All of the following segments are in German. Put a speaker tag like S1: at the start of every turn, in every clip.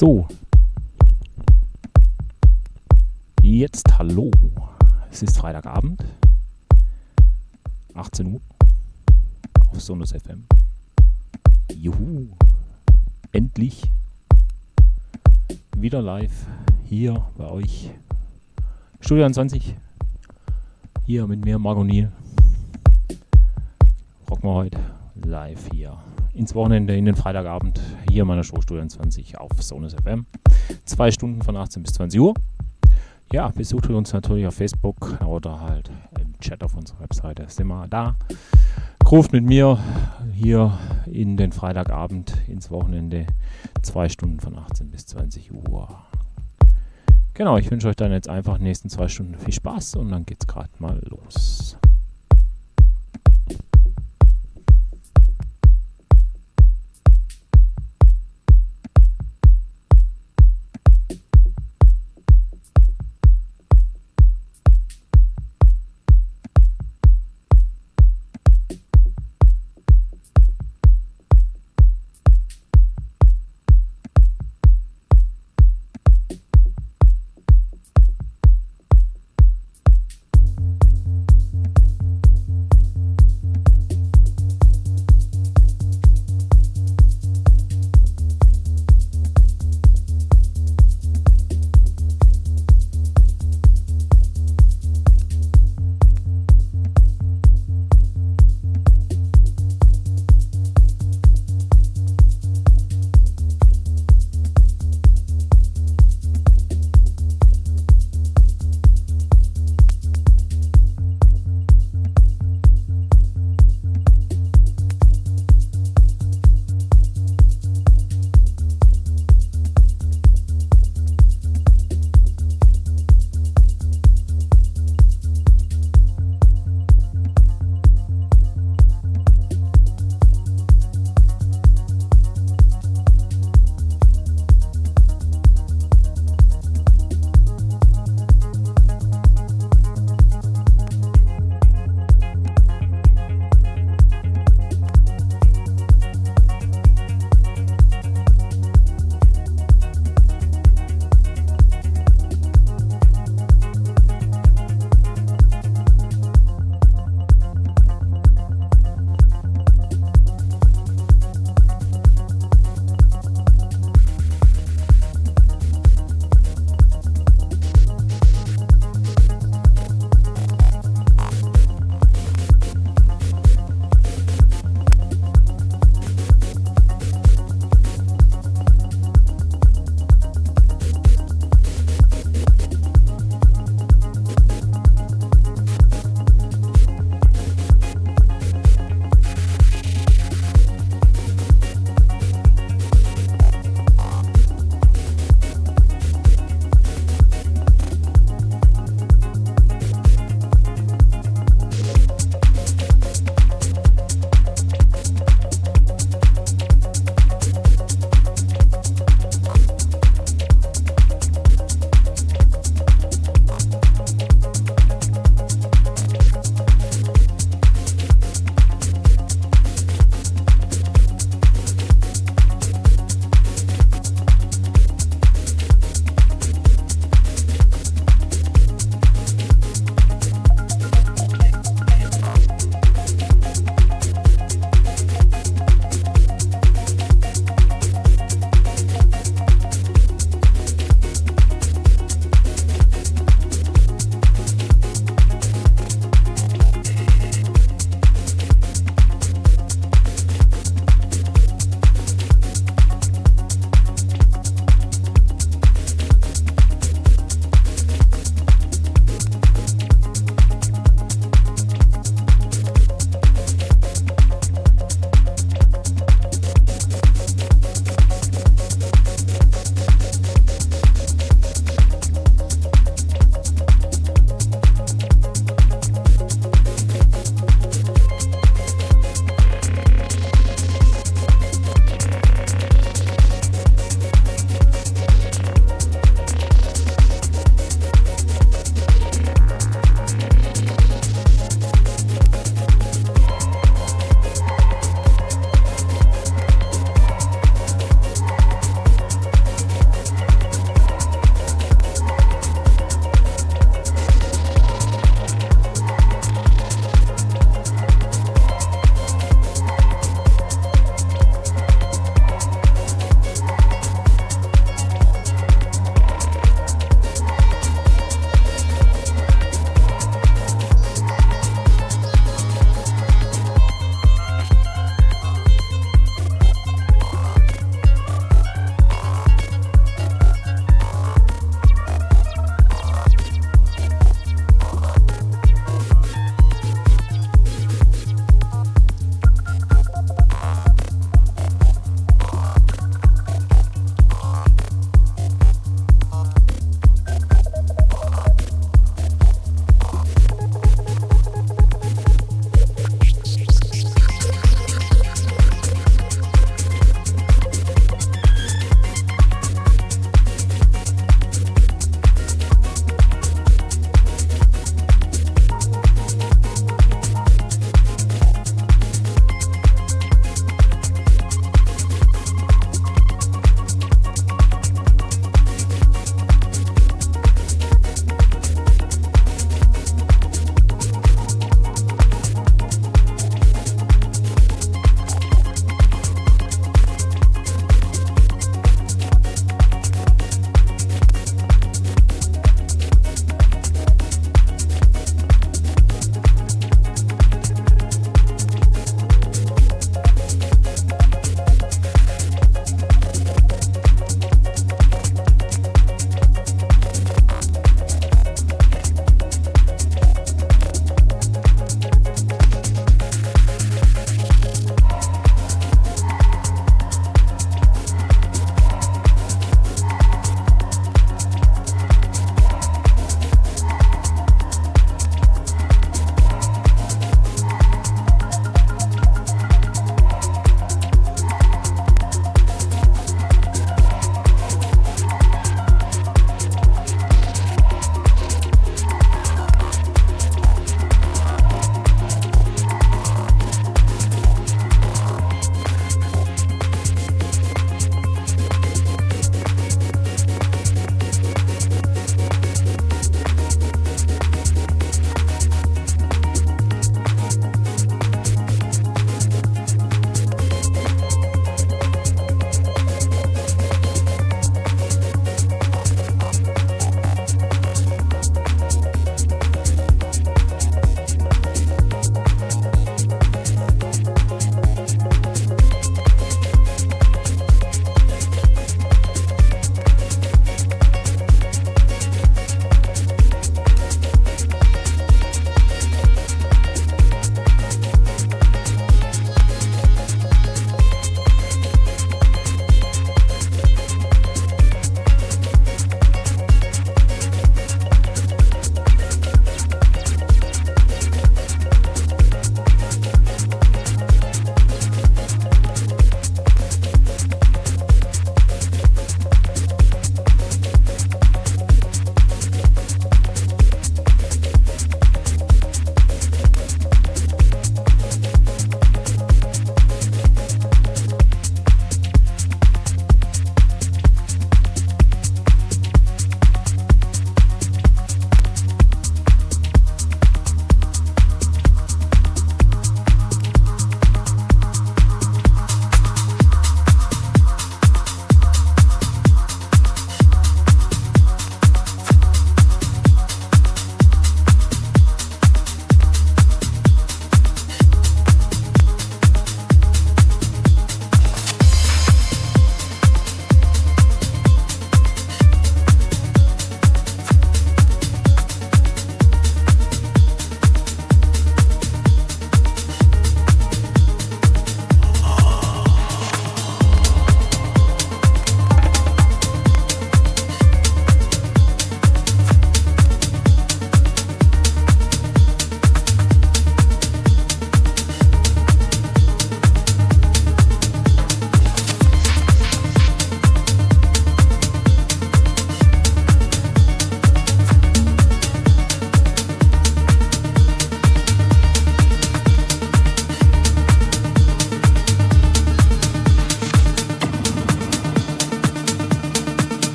S1: So. Jetzt hallo. Es ist Freitagabend. 18 Uhr. Auf Sonus FM. Juhu. Endlich. Wieder live. Hier bei euch. Studio 20. Hier mit mir, Marco Niel. Rocken wir heute live hier ins Wochenende, in den Freitagabend hier in meiner Show Studio 20 auf Sonus FM. Zwei Stunden von 18 bis 20 Uhr. Ja, besucht uns natürlich auf Facebook oder halt im Chat auf unserer Webseite. Sind wir da. Ruft mit mir hier in den Freitagabend ins Wochenende. Zwei Stunden von 18 bis 20 Uhr. Genau, ich wünsche euch dann jetzt einfach in den nächsten zwei Stunden viel Spaß und dann geht's gerade mal los.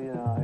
S2: you know,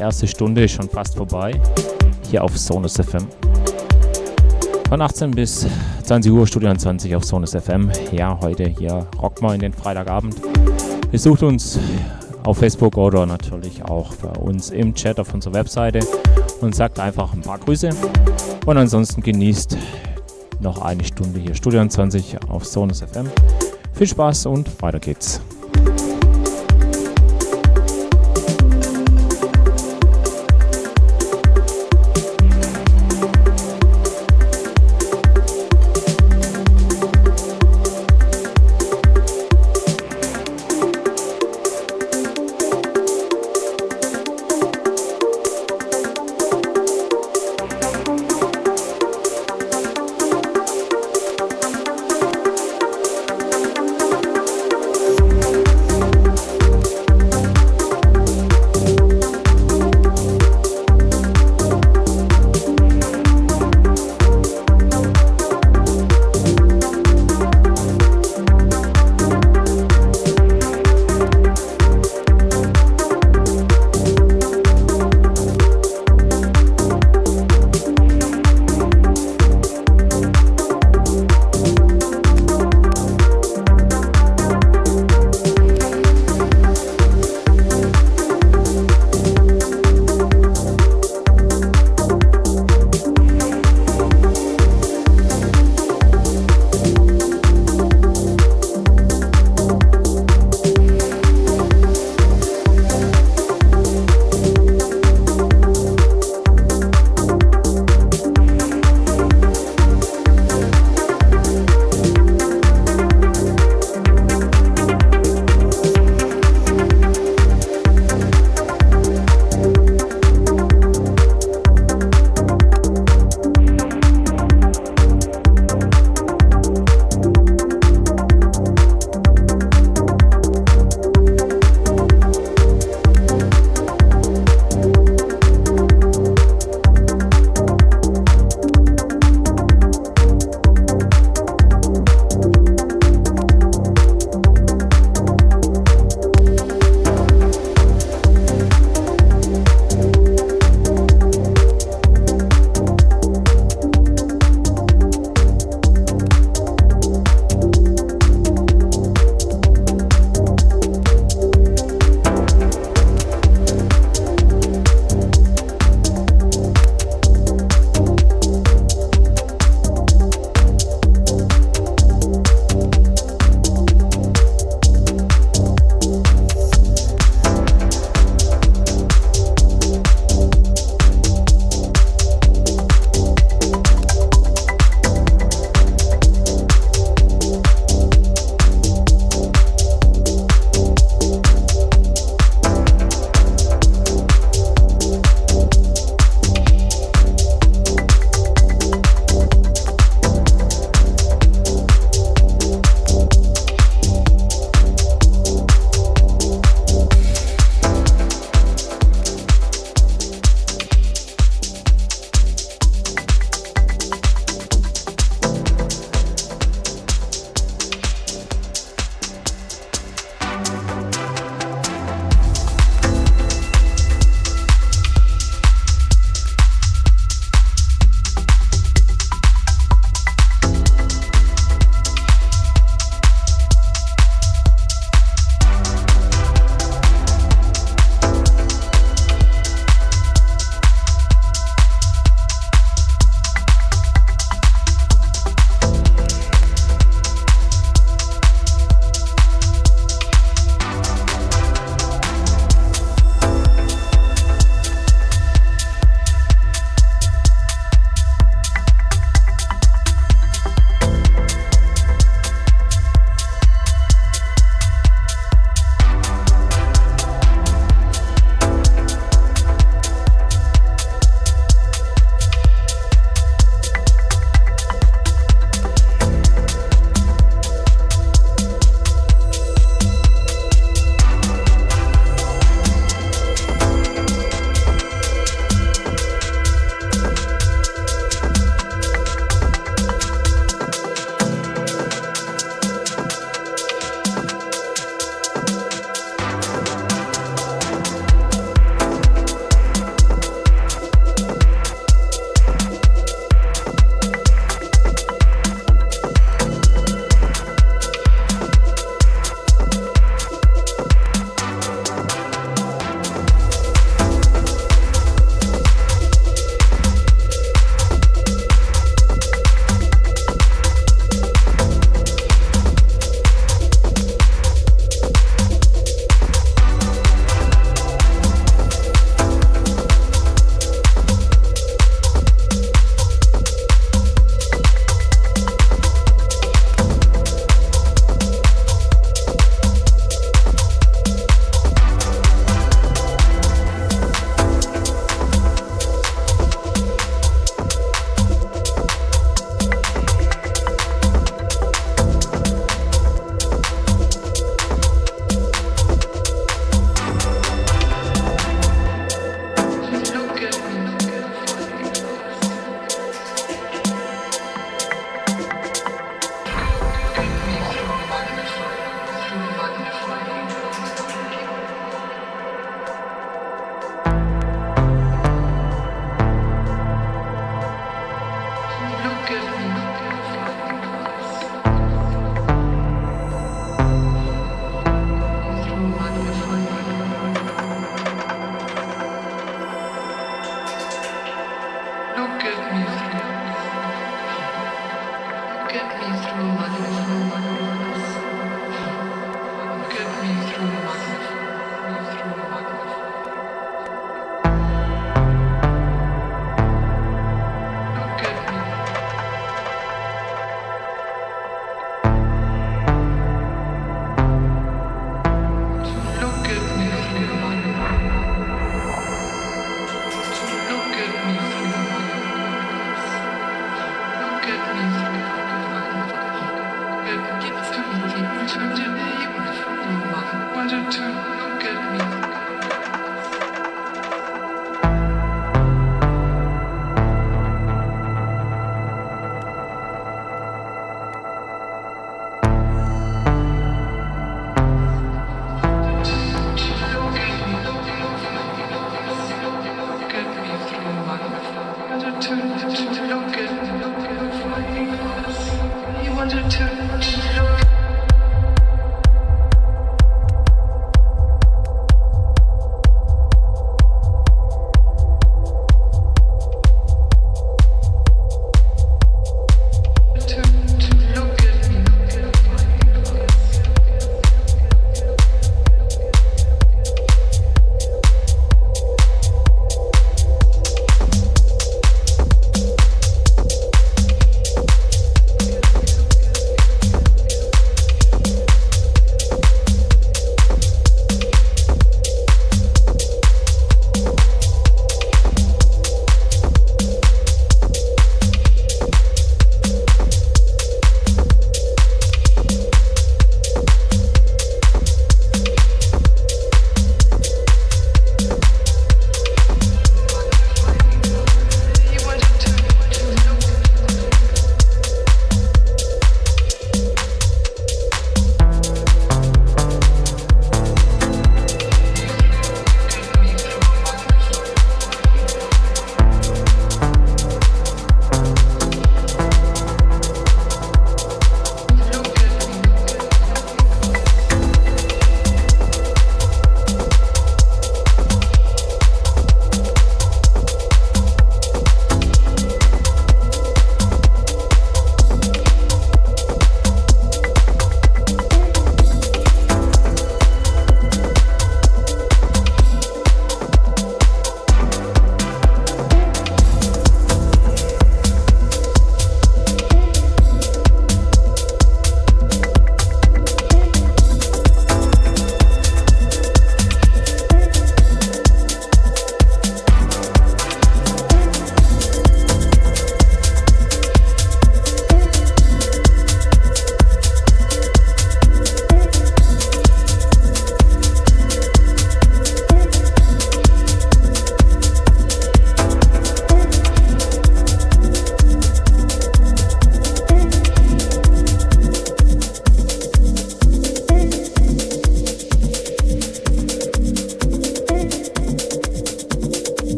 S1: erste Stunde ist schon fast vorbei. Hier auf Sonus FM. Von 18 bis 20 Uhr, Studio 20 auf Sonus FM. Ja, heute hier rock mal in den Freitagabend. Besucht uns auf Facebook oder natürlich auch bei uns im Chat auf unserer Webseite und sagt einfach ein paar Grüße. Und ansonsten genießt noch eine Stunde hier Studio 20 auf Sonus FM. Viel Spaß und weiter geht's.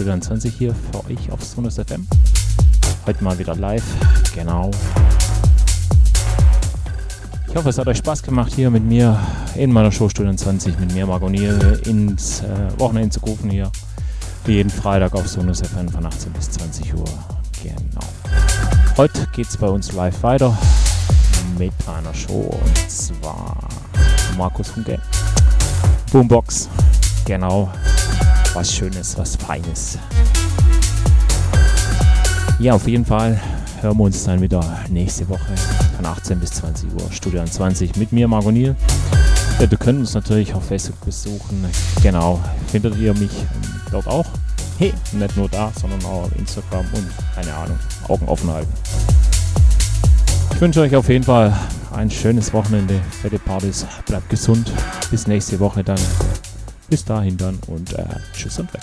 S1: Studio 20 hier für euch auf Sonus FM. Heute mal wieder live, genau. Ich hoffe, es hat euch Spaß gemacht, hier mit mir in meiner Show Studio 20, mit mir, Marco Niel, ins äh, Wochenende zu rufen hier. Jeden Freitag auf Sonus FM von 18 bis 20 Uhr. Genau. Heute geht es bei uns live weiter mit einer Show und zwar Markus Funke. Boombox. Genau. Was Schönes, was Feines. Ja, auf jeden Fall hören wir uns dann wieder nächste Woche von 18 bis 20 Uhr. Studio 20 mit mir, Margot Niel. Ja, ihr könnt uns natürlich auf Facebook besuchen. Genau, findet ihr mich ähm, dort auch. Hey, nicht nur da, sondern auch auf Instagram und keine Ahnung, Augen offen halten. Ich wünsche euch auf jeden Fall ein schönes Wochenende, fette Partys, bleibt gesund. Bis nächste Woche dann. Bis dahin dann und äh, tschüss und weg.